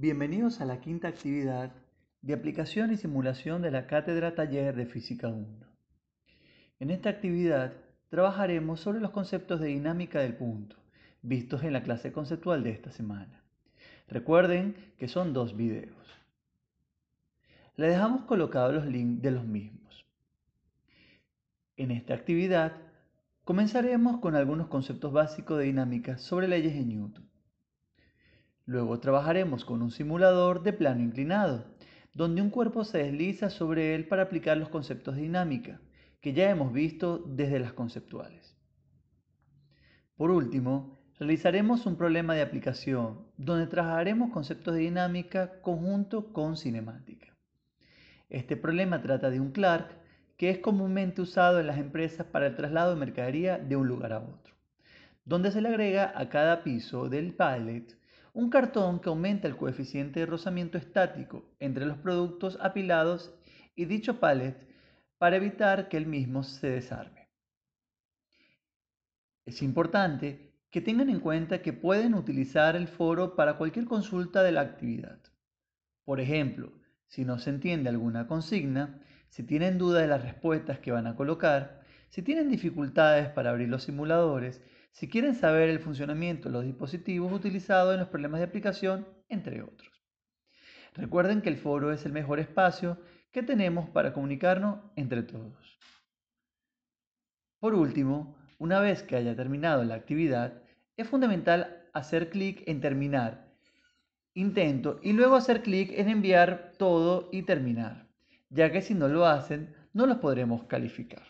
Bienvenidos a la quinta actividad de aplicación y simulación de la Cátedra Taller de Física 1. En esta actividad trabajaremos sobre los conceptos de dinámica del punto, vistos en la clase conceptual de esta semana. Recuerden que son dos videos. Le dejamos colocados los links de los mismos. En esta actividad comenzaremos con algunos conceptos básicos de dinámica sobre leyes de Newton. Luego trabajaremos con un simulador de plano inclinado, donde un cuerpo se desliza sobre él para aplicar los conceptos de dinámica, que ya hemos visto desde las conceptuales. Por último, realizaremos un problema de aplicación, donde trabajaremos conceptos de dinámica conjunto con cinemática. Este problema trata de un Clark que es comúnmente usado en las empresas para el traslado de mercadería de un lugar a otro, donde se le agrega a cada piso del pallet un cartón que aumenta el coeficiente de rozamiento estático entre los productos apilados y dicho pallet para evitar que el mismo se desarme. Es importante que tengan en cuenta que pueden utilizar el foro para cualquier consulta de la actividad. Por ejemplo, si no se entiende alguna consigna, si tienen duda de las respuestas que van a colocar, si tienen dificultades para abrir los simuladores, si quieren saber el funcionamiento de los dispositivos utilizados en los problemas de aplicación, entre otros. Recuerden que el foro es el mejor espacio que tenemos para comunicarnos entre todos. Por último, una vez que haya terminado la actividad, es fundamental hacer clic en terminar, intento y luego hacer clic en enviar todo y terminar, ya que si no lo hacen, no los podremos calificar.